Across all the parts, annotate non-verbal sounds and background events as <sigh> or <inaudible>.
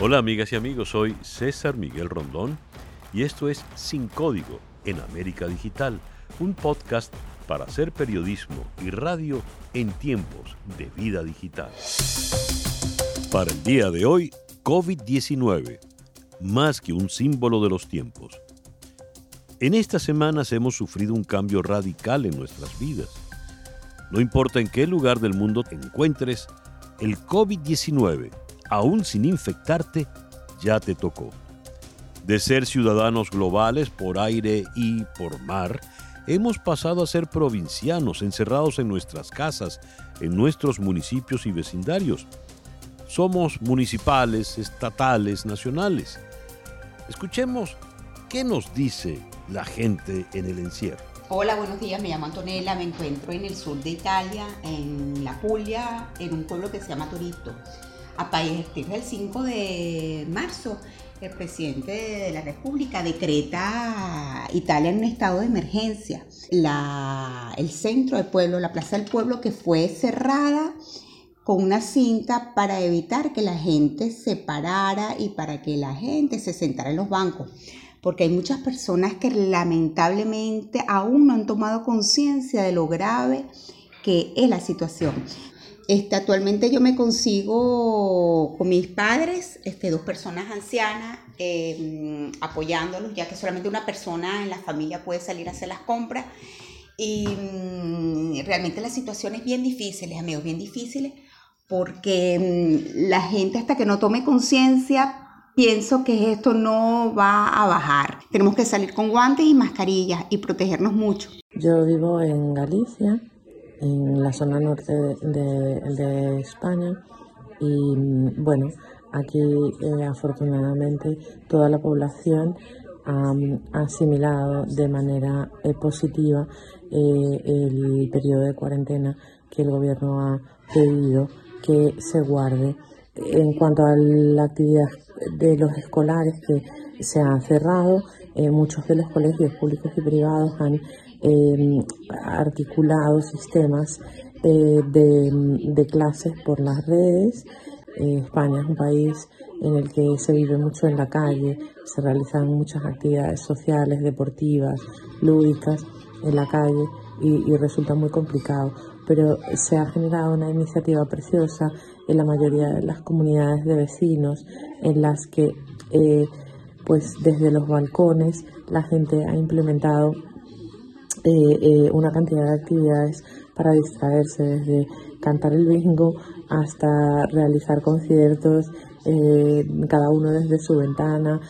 Hola amigas y amigos, soy César Miguel Rondón y esto es Sin Código en América Digital, un podcast para hacer periodismo y radio en tiempos de vida digital. Para el día de hoy, COVID-19, más que un símbolo de los tiempos. En estas semanas hemos sufrido un cambio radical en nuestras vidas. No importa en qué lugar del mundo te encuentres, el COVID-19 aún sin infectarte, ya te tocó. De ser ciudadanos globales por aire y por mar, hemos pasado a ser provincianos encerrados en nuestras casas, en nuestros municipios y vecindarios. Somos municipales, estatales, nacionales. Escuchemos qué nos dice la gente en el encierro. Hola, buenos días, me llamo Antonella, me encuentro en el sur de Italia, en La Puglia, en un pueblo que se llama Torito. A partir del 5 de marzo, el presidente de la República decreta Italia en un estado de emergencia. el centro del pueblo, la plaza del pueblo, que fue cerrada con una cinta para evitar que la gente se parara y para que la gente se sentara en los bancos. Porque hay muchas personas que lamentablemente aún no han tomado conciencia de lo grave que es la situación. Este, actualmente yo me consigo con mis padres, este, dos personas ancianas, em, apoyándolos, ya que solamente una persona en la familia puede salir a hacer las compras. Y mm, realmente la situación es bien difícil, amigos, bien difíciles, porque mm, la gente hasta que no tome conciencia, pienso que esto no va a bajar. Tenemos que salir con guantes y mascarillas y protegernos mucho. Yo vivo en Galicia en la zona norte de, España y bueno, aquí eh, afortunadamente toda la población ha asimilado de manera eh, positiva eh, el periodo de cuarentena que el gobierno ha pedido que se guarde. En cuanto a la actividad de los escolares que se han cerrado, muchos de los colegios públicos y privados han eh, articulados sistemas eh, de, clases por las redes. Eh, España es un país en el que se vive mucho en la calle, se realizan muchas actividades sociales, deportivas, lúdicas en la calle y, resulta muy complicado. Pero se ha generado una iniciativa preciosa en la mayoría de las comunidades de vecinos en las que pues desde los balcones la gente ha implementado eh, eh, una cantidad de actividades para distraerse, desde cantar el bingo hasta realizar conciertos, eh, cada uno desde su ventana,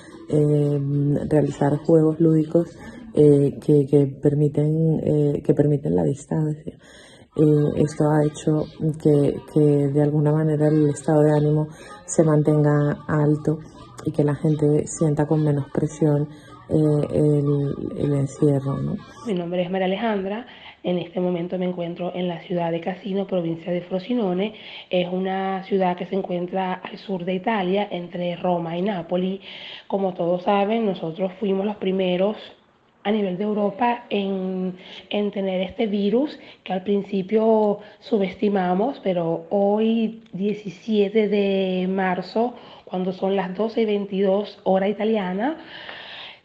realizar juegos lúdicos que, permiten, que permiten la distancia. esto ha hecho que, que de alguna manera el estado de ánimo se mantenga alto y que la gente sienta con menos presión eh, el, encierro. Mi nombre es María Alejandra. En este momento me encuentro en la ciudad de Casino, provincia de Frosinone. Es una ciudad que se encuentra al sur de Italia, entre Roma y Nápoles. Como todos saben, nosotros fuimos los primeros a nivel de Europa en, en, tener este virus que al principio subestimamos, pero hoy 17 de marzo, cuando son las 12 y 22 hora italiana,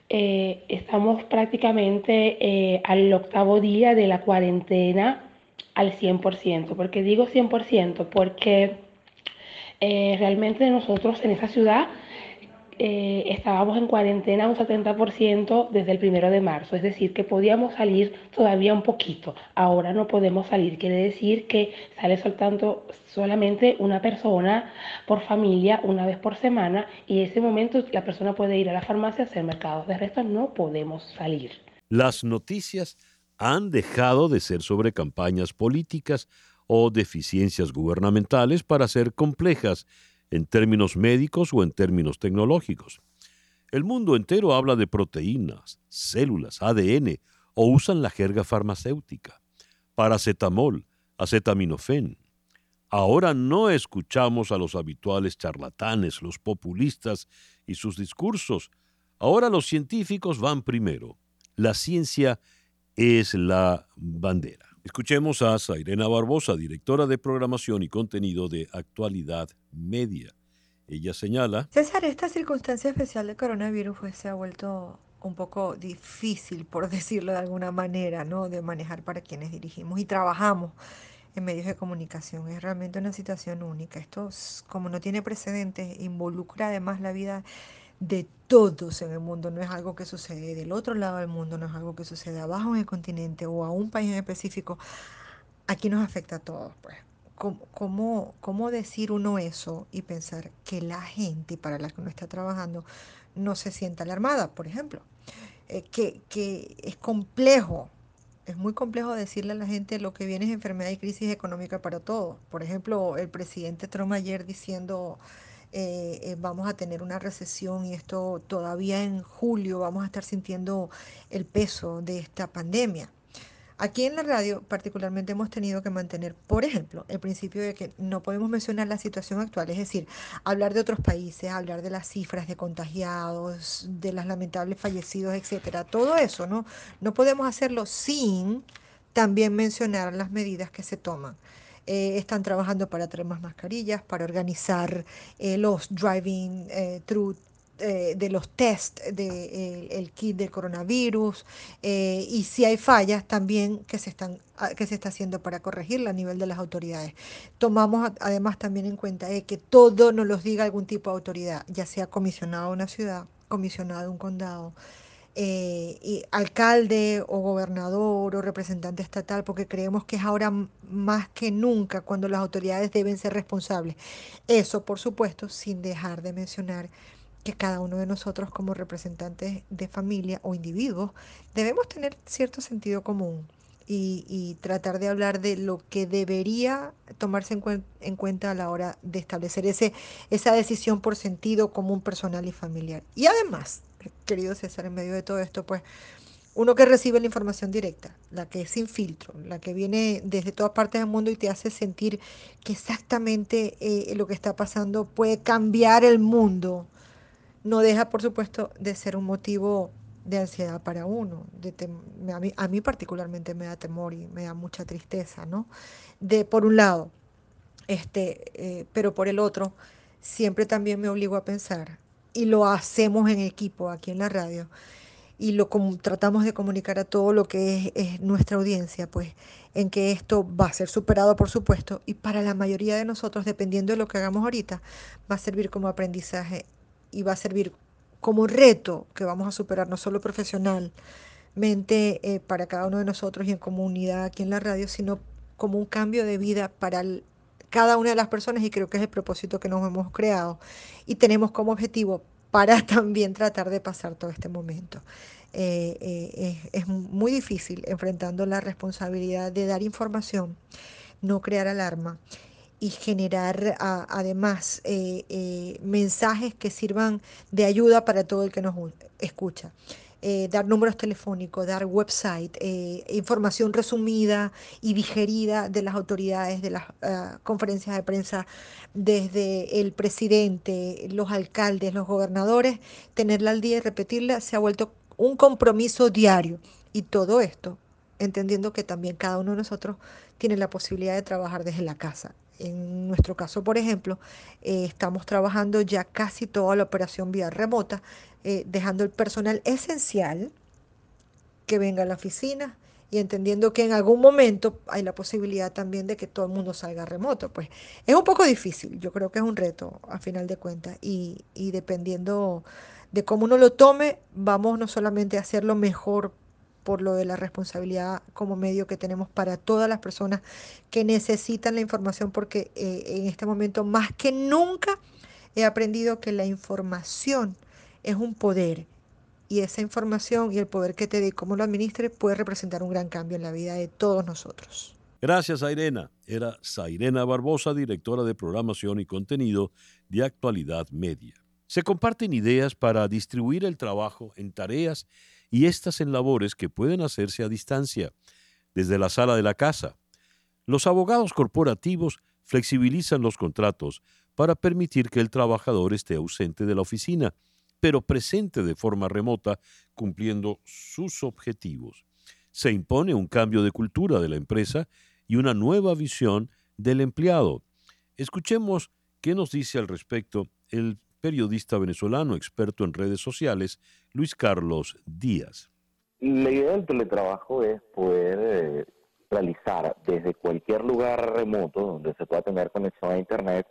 eh, estamos prácticamente eh, al octavo día de la cuarentena al 100%. ¿Por qué digo 100%? Porque eh, realmente nosotros en esa ciudad eh, estábamos en cuarentena un 70% desde el primero de marzo, es decir, que podíamos salir todavía un poquito. Ahora no podemos salir, quiere decir que sale soltando solamente una persona por familia una vez por semana y en ese momento la persona puede ir a la farmacia a hacer mercados. De resto no podemos salir. Las noticias han dejado de ser sobre campañas políticas o deficiencias gubernamentales para ser complejas en términos médicos o en términos tecnológicos. El mundo entero habla de proteínas, células, ADN o usan la jerga farmacéutica. Paracetamol, acetaminofén. Ahora no escuchamos a los habituales charlatanes, los populistas y sus discursos. Ahora los científicos van primero. La ciencia es la bandera. Escuchemos a Sairena Barbosa, directora de programación y contenido de Actualidad Media. Ella señala. César, esta circunstancia especial del coronavirus pues, se ha vuelto un poco difícil, por <laughs> decirlo de alguna manera, ¿no? De manejar para quienes dirigimos y trabajamos en medios de comunicación. Es realmente una situación única. Esto, como no tiene precedentes, involucra además la vida de todos en el mundo. No es algo que sucede del otro lado del mundo, no es algo que sucede abajo en el continente o a un país en específico. Aquí nos afecta a todos, pues. ¿Cómo, cómo, decir uno eso y pensar que la gente para la que uno está trabajando no se sienta alarmada, por ejemplo? Eh, que, que es complejo es muy complejo decirle a la gente lo que viene es enfermedad y crisis económica para todos. Por ejemplo, el presidente Trump ayer diciendo eh, eh, vamos a tener una recesión y esto todavía en julio vamos a estar sintiendo el peso de esta pandemia. Aquí en la radio particularmente hemos tenido que mantener, por ejemplo, el principio de que no podemos mencionar la situación actual, es decir, hablar de otros países, hablar de las cifras de contagiados, de las lamentables fallecidos, etcétera. Todo eso, ¿no? No podemos hacerlo sin también mencionar las medidas que se toman. Eh, están trabajando para traer más mascarillas, para organizar eh, los driving eh, through eh, de los test del de, el kit del coronavirus y si hay fallas también que se, están, ah, que se está haciendo para corregirla a nivel de las autoridades. Tomamos además también en cuenta que todo nos los diga algún tipo de autoridad, ya sea comisionado de una ciudad, comisionado de un condado, y alcalde o gobernador o representante estatal, porque creemos que es ahora más que nunca cuando las autoridades deben ser responsables. Eso, por supuesto, sin dejar de mencionar que cada uno de nosotros como representantes de familia o individuos debemos tener cierto sentido común y, tratar de hablar de lo que debería tomarse en, cuenta a la hora de establecer ese, esa decisión por sentido común personal y familiar. Y además, querido César, en medio de todo esto, pues uno que recibe la información directa, la que es sin filtro, la que viene desde todas partes del mundo y te hace sentir que exactamente eh, lo que está pasando puede cambiar el mundo no deja, por supuesto, de ser un motivo de ansiedad para uno. De a, mí, particularmente me da temor y me da mucha tristeza, ¿no? De, por un lado, este, eh, pero por el otro, siempre también me obligo a pensar, y lo hacemos en equipo aquí en la radio, y lo tratamos de comunicar a todo lo que es, nuestra audiencia, pues en que esto va a ser superado, por supuesto, y para la mayoría de nosotros, dependiendo de lo que hagamos ahorita, va a servir como aprendizaje y va a servir como reto que vamos a superar no solo profesionalmente eh, para cada uno de nosotros y en comunidad aquí en la radio, sino como un cambio de vida para cada una de las personas y creo que es el propósito que nos hemos creado y tenemos como objetivo para <laughs> también tratar de pasar todo este momento. Eh, eh, es muy difícil enfrentando la responsabilidad de dar información, no crear alarma y generar además eh, mensajes que sirvan de ayuda para todo el que nos escucha. Eh, dar números telefónicos, dar website, información resumida y digerida de las autoridades, de las ah, conferencias de prensa, desde el presidente, los alcaldes, los gobernadores, tenerla al día y repetirla se ha vuelto un compromiso diario. Y todo esto, entendiendo que también cada uno de nosotros tiene la posibilidad de trabajar desde la casa en nuestro caso, por ejemplo, eh, estamos trabajando ya casi toda la operación vía remota, eh, dejando el personal esencial que venga a la oficina y entendiendo que en algún momento hay la posibilidad también de que todo el mundo salga remoto. Pues es un poco difícil, yo creo que es un reto a final de cuentas y, y dependiendo de cómo uno lo tome, vamos no solamente a hacerlo mejor por lo de la responsabilidad como medio que tenemos para todas las personas que necesitan la información, porque eh, en este momento más que nunca he aprendido que la información es un poder y esa información y el poder que te dé cómo lo administres puede representar un gran cambio en la vida de todos nosotros. Gracias, Irena. Era Sairena Barbosa, directora de programación y contenido de Actualidad Media. Se comparten ideas para distribuir el trabajo en tareas y estas en labores que pueden hacerse a distancia, desde la sala de la casa. Los abogados corporativos flexibilizan los contratos para permitir que el trabajador esté ausente de la oficina, pero presente de forma remota, cumpliendo sus objetivos. Se impone un cambio de cultura de la empresa y una nueva visión del empleado. Escuchemos ¿Qué nos dice al respecto el periodista venezolano experto en redes sociales, Luis Carlos Díaz? La idea del teletrabajo es poder eh, realizar desde cualquier lugar remoto donde se pueda tener conexión a Internet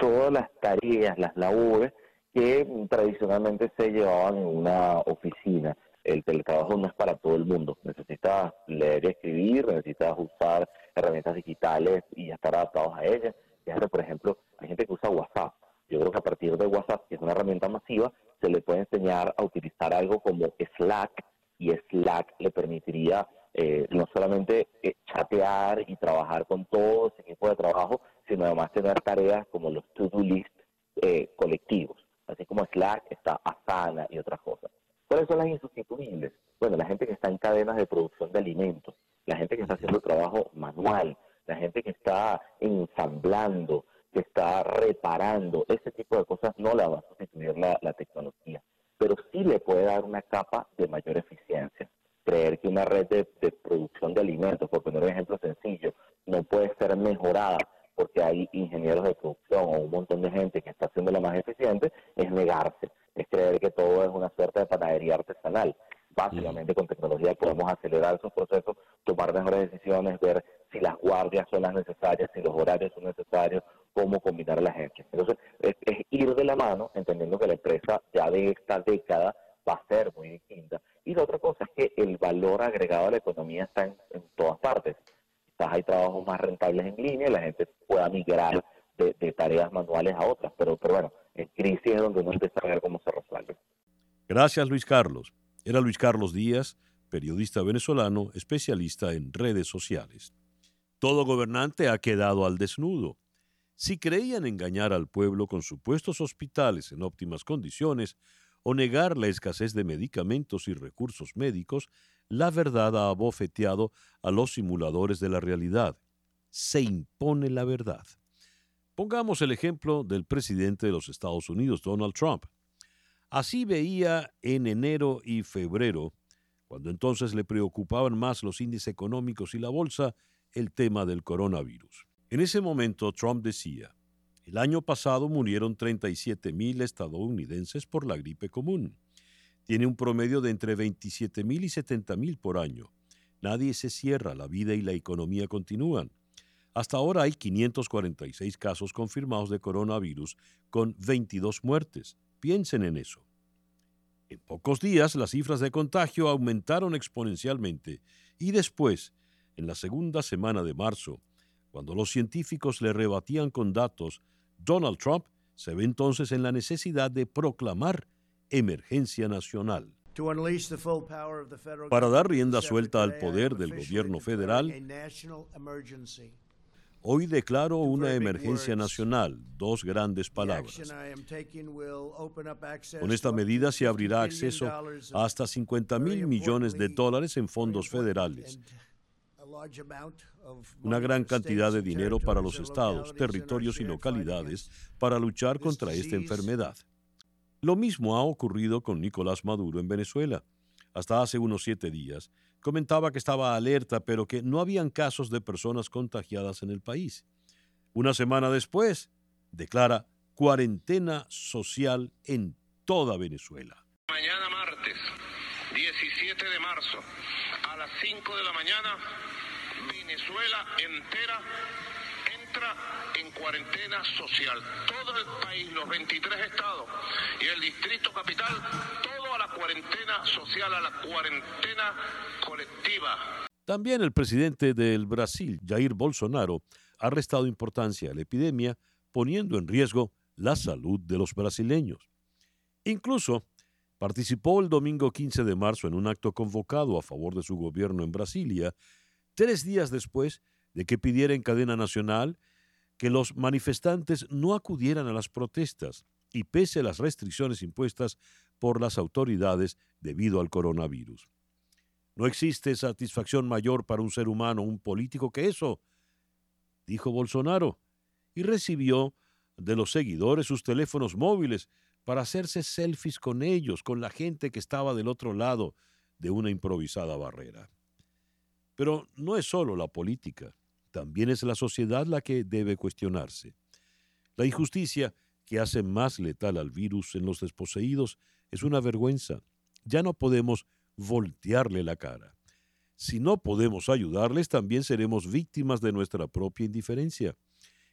todas las tareas, las labores que tradicionalmente se llevaban en una oficina. El teletrabajo no es para todo el mundo. Necesitas leer y escribir, necesitas usar herramientas digitales y estar adaptados a ellas. Por ejemplo, hay gente que usa WhatsApp. Yo creo que a partir de WhatsApp, que es una herramienta masiva, se le puede enseñar a utilizar algo como Slack y Slack le permitiría eh, no solamente eh, chatear y trabajar con todo ese equipo de trabajo, sino además tener tareas como los to-do list eh, colectivos. Así como Slack está Asana y otras cosas. ¿Cuáles son las insustituibles? Bueno, la gente que está en cadenas de producción de alimentos, la gente que está haciendo trabajo manual, la gente que está ensamblando, que está reparando, ese tipo de cosas no la va a sustituir la, la tecnología, pero sí le puede dar una capa de mayor eficiencia. Creer que una red de, producción de alimentos, por poner un ejemplo sencillo, no puede ser mejorada porque hay ingenieros de producción o un montón de gente que está haciéndola más eficiente, es negarse, es creer que todo es una suerte de panadería artesanal. Básicamente con tecnología podemos acelerar esos procesos, tomar mejores decisiones, ver si las guardias son las necesarias, si los horarios son necesarios, cómo combinar a la gente. Entonces, es ir de la mano, entendiendo que la empresa ya de esta década va a ser muy distinta. Y la otra cosa es que el valor agregado a la economía está en, todas partes. Quizás hay trabajos más rentables en línea y la gente pueda migrar de, tareas manuales a otras, pero, pero bueno, en crisis es donde uno empieza a ver cómo se resuelve. Gracias, Luis Carlos. Era Luis Carlos Díaz, periodista venezolano, especialista en redes sociales. Todo gobernante ha quedado al desnudo. Si creían engañar al pueblo con supuestos hospitales en óptimas condiciones, o negar la escasez de medicamentos y recursos médicos, la verdad ha abofeteado a los simuladores de la realidad. Se impone la verdad. Pongamos el ejemplo del presidente de los Estados Unidos, Donald Trump. Así veía en enero y febrero, cuando entonces le preocupaban más los índices económicos y la bolsa, el tema del coronavirus. En ese momento Trump decía, el año pasado murieron 37 mil estadounidenses por la gripe común. Tiene un promedio de entre 27 mil y 70 mil por año. Nadie se cierra, la vida y la economía continúan. Hasta ahora hay 546 casos confirmados de coronavirus con 22 muertes. Piensen en eso. En pocos días las cifras de contagio aumentaron exponencialmente y después, en la segunda semana de marzo, cuando los científicos le rebatían con datos Donald Trump se ve entonces en la necesidad de proclamar emergencia nacional. Para dar rienda suelta al poder del gobierno federal, hoy declaro una emergencia nacional, dos grandes palabras. Con esta medida se abrirá acceso a hasta 50 mil millones de dólares en fondos federales una gran cantidad de dinero para los estados, territorios y localidades para luchar contra esta enfermedad. Lo mismo ha ocurrido con Nicolás Maduro en Venezuela. Hasta hace unos siete días comentaba que estaba alerta, pero que no habían casos de personas contagiadas en el país. Una semana después, declara cuarentena social en toda Venezuela. Mañana martes, 17 de marzo, a las 5 de la mañana, Venezuela entera entra en cuarentena social. Todo el país, los 23 estados y el distrito capital, todo a la cuarentena social, a la cuarentena colectiva. También el presidente del Brasil, Jair Bolsonaro, ha restado importancia a la epidemia, poniendo en riesgo la salud de los brasileños. Incluso participó el domingo 15 de marzo en un acto convocado a favor de su gobierno en Brasilia, tres días después de que pidiera en cadena nacional que los manifestantes no acudieran a las protestas y pese a las restricciones impuestas por las autoridades debido al coronavirus. No existe satisfacción mayor para un ser humano, un político, que eso, dijo Bolsonaro, y recibió de los seguidores sus teléfonos móviles para hacerse selfies con ellos, con la gente que estaba del otro lado de una improvisada barrera. Pero no es solo la política, también es la sociedad la que debe cuestionarse. La injusticia que hace más letal al virus en los desposeídos es una vergüenza. Ya no podemos voltearle la cara. Si no podemos ayudarles, también seremos víctimas de nuestra propia indiferencia.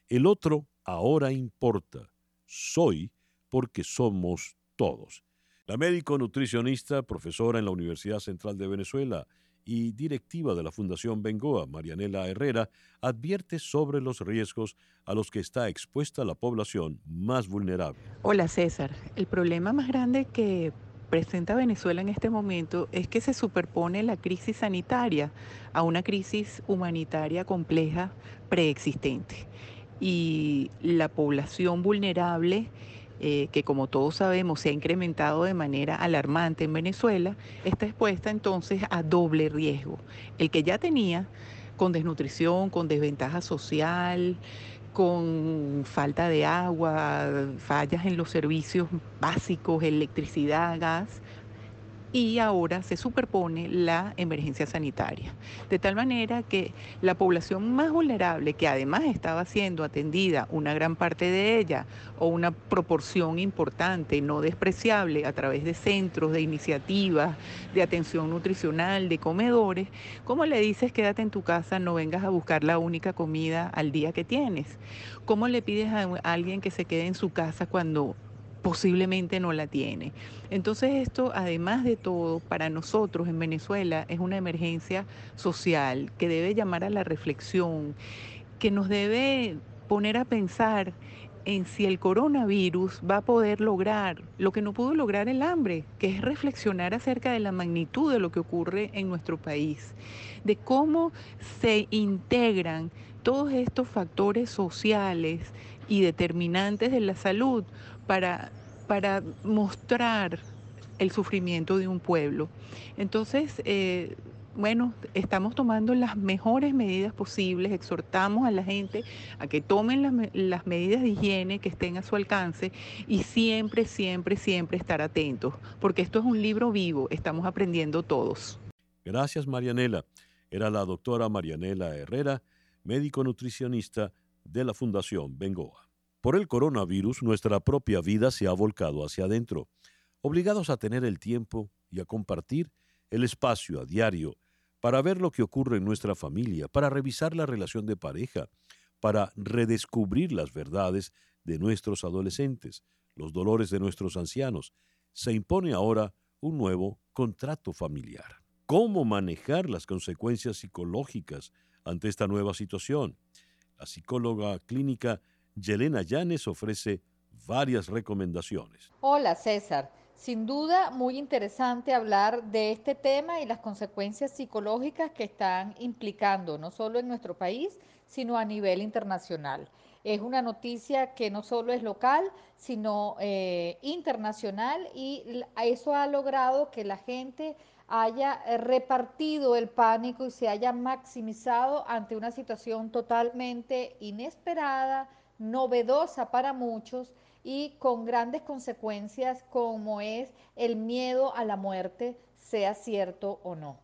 El otro ahora importa. Soy porque somos todos. La médico nutricionista, profesora en la Universidad Central de Venezuela y directiva de la Fundación Bengoa, Marianela Herrera, advierte sobre los riesgos a los que está expuesta la población más vulnerable. Hola César, el problema más grande que presenta Venezuela en este momento es que se superpone la crisis sanitaria a una crisis humanitaria compleja preexistente. Y la población vulnerable eh, que como todos sabemos se ha incrementado de manera alarmante en Venezuela, está expuesta entonces a doble riesgo. El que ya tenía con desnutrición, con desventaja social, con falta de agua, fallas en los servicios básicos, electricidad, gas, y ahora se superpone la emergencia sanitaria. De tal manera que la población más vulnerable, que además estaba siendo atendida, una gran parte de ella, o una proporción importante, no despreciable, a través de centros, de iniciativas, de atención nutricional, de comedores, ¿cómo le dices quédate en tu casa, no vengas a buscar la única comida al día que tienes? ¿Cómo le pides a alguien que se quede en su casa cuando posiblemente no la tiene. Entonces esto, además de todo, para nosotros en Venezuela es una emergencia social que debe llamar a la reflexión, que nos debe poner a pensar en si el coronavirus va a poder lograr lo que no pudo lograr el hambre, que es reflexionar acerca de la magnitud de lo que ocurre en nuestro país, de cómo se integran todos estos factores sociales y determinantes de la salud para, para mostrar el sufrimiento de un pueblo. Entonces, eh, bueno, estamos tomando las mejores medidas posibles, exhortamos a la gente a que tomen las, las, medidas de higiene que estén a su alcance y siempre, siempre, siempre estar atentos, porque esto es un libro vivo, estamos aprendiendo todos. Gracias, Marianela. Era la doctora Marianela Herrera, médico nutricionista de la Fundación Bengoa. Por el coronavirus, nuestra propia vida se ha volcado hacia adentro, obligados a tener el tiempo y a compartir el espacio a diario para ver lo que ocurre en nuestra familia, para revisar la relación de pareja, para redescubrir las verdades de nuestros adolescentes, los dolores de nuestros ancianos. Se impone ahora un nuevo contrato familiar. ¿Cómo manejar las consecuencias psicológicas ante esta nueva situación? La psicóloga clínica Yelena Llanes ofrece varias recomendaciones. Hola César, sin duda muy interesante hablar de este tema y las consecuencias psicológicas que están implicando no solo en nuestro país, sino a nivel internacional. Es una noticia que no solo es local, sino eh, internacional y eso ha logrado que la gente haya eh, repartido el pánico y se haya maximizado ante una situación totalmente inesperada, novedosa para muchos y con grandes consecuencias como es el miedo a la muerte, sea cierto o no.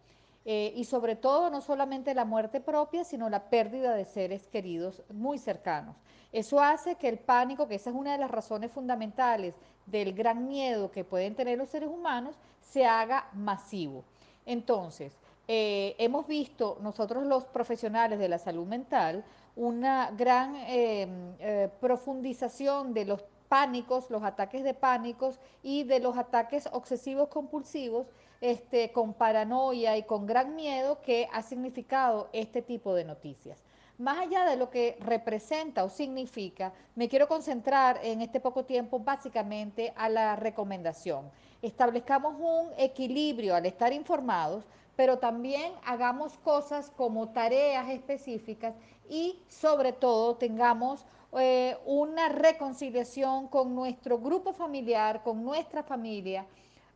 Eh, y sobre todo no solamente la muerte propia, sino la pérdida de seres queridos muy cercanos. Eso hace que el pánico, que esa es una de las razones fundamentales del gran miedo que pueden tener los seres humanos, se haga masivo. Entonces, eh, hemos visto nosotros los profesionales de la salud mental una gran em, eh, profundización de los pánicos, los ataques de pánicos y de los ataques obsesivos compulsivos, este, con paranoia y con gran miedo que ha significado este tipo de noticias. Más allá de lo que representa o significa, me quiero concentrar en este poco tiempo básicamente a la recomendación. Establezcamos un equilibrio al estar informados, pero también hagamos cosas como tareas específicas y sobre todo tengamos eh, una reconciliación con nuestro grupo familiar, con nuestra familia.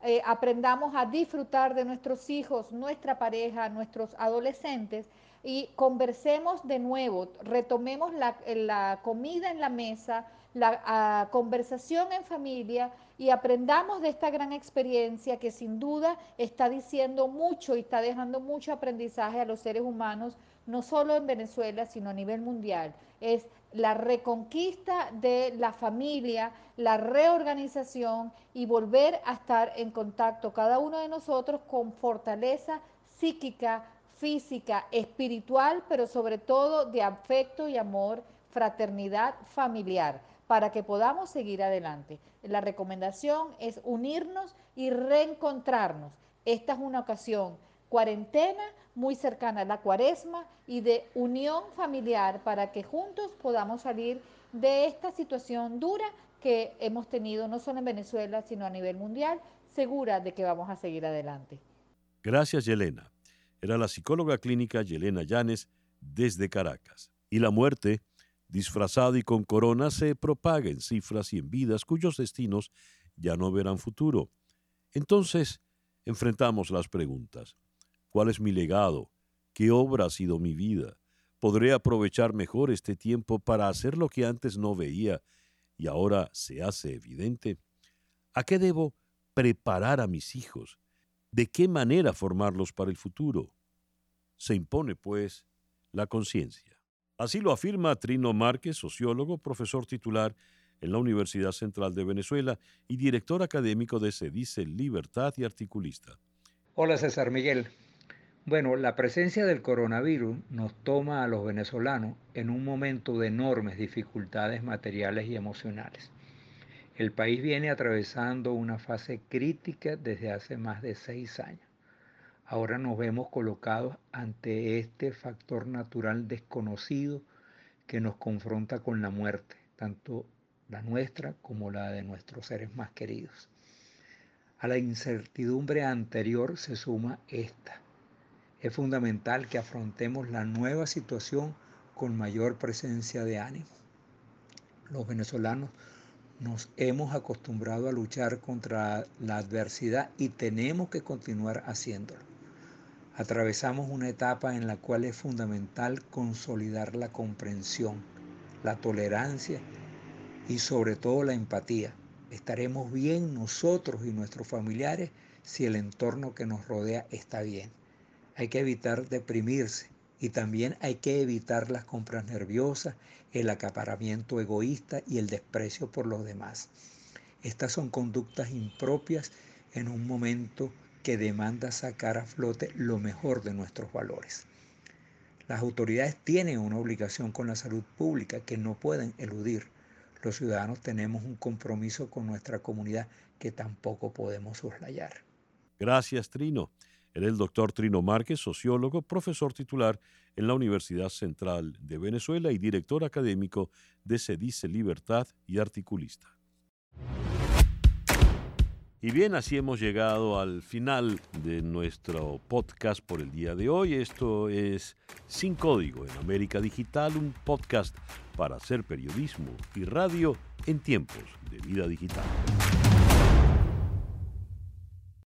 Eh, aprendamos a disfrutar de nuestros hijos, nuestra pareja, nuestros adolescentes y conversemos de nuevo, retomemos la, comida en la mesa, la ah, conversación en familia y aprendamos de esta gran experiencia que sin duda está diciendo mucho y está dejando mucho aprendizaje a los seres humanos, no solo en Venezuela, sino a nivel mundial. Es la reconquista de la familia, la reorganización y volver a estar en contacto cada uno de nosotros con fortaleza psíquica, física, espiritual, pero sobre todo de afecto y amor, fraternidad familiar, para que podamos seguir adelante. La recomendación es unirnos y reencontrarnos. Esta es una ocasión cuarentena muy cercana a la cuaresma y de unión familiar para que juntos podamos salir de esta situación dura que hemos tenido no solo en Venezuela, sino a nivel mundial, segura de que vamos a seguir adelante. Gracias, Yelena. Era la psicóloga clínica Yelena Llanes desde Caracas. Y la muerte, disfrazada y con corona, se propaga en cifras y en vidas cuyos destinos ya no verán futuro. Entonces, enfrentamos las preguntas. ¿Cuál es mi legado? ¿Qué obra ha sido mi vida? ¿Podré aprovechar mejor este tiempo para hacer lo que antes no veía y ahora se hace evidente? ¿A qué debo preparar a mis hijos? ¿De qué manera formarlos para el futuro? Se impone, pues, la conciencia. Así lo afirma Trino Márquez, sociólogo, profesor titular en la Universidad Central de Venezuela y director académico de dice Libertad y articulista. Hola César Miguel, bueno, la presencia del coronavirus nos toma a los venezolanos en un momento de enormes dificultades materiales y emocionales. El país viene atravesando una fase crítica desde hace más de seis años. Ahora nos vemos colocados ante este factor natural desconocido que nos confronta con la muerte, tanto la nuestra como la de nuestros seres más queridos. A la incertidumbre anterior se suma esta es fundamental que afrontemos la nueva situación con mayor presencia de ánimo. Los venezolanos nos hemos acostumbrado a luchar contra la adversidad y tenemos que continuar haciéndolo. Atravesamos una etapa en la cual es fundamental consolidar la comprensión, la tolerancia y sobre todo la empatía. Estaremos bien nosotros y nuestros familiares si el entorno que nos rodea está bien hay que evitar deprimirse y también hay que evitar las compras nerviosas, el acaparamiento egoísta y el desprecio por los demás. Estas son conductas impropias en un momento que demanda sacar a flote lo mejor de nuestros valores. Las autoridades tienen una obligación con la salud pública que no pueden eludir. Los ciudadanos tenemos un compromiso con nuestra comunidad que tampoco podemos soslayar. Gracias, Trino. Era el doctor Trino Márquez, sociólogo, profesor titular en la Universidad Central de Venezuela y director académico de Dice Libertad y articulista. Y bien, así hemos llegado al final de nuestro podcast por el día de hoy. Esto es Sin Código en América Digital, un podcast para hacer periodismo y radio en tiempos de vida digital.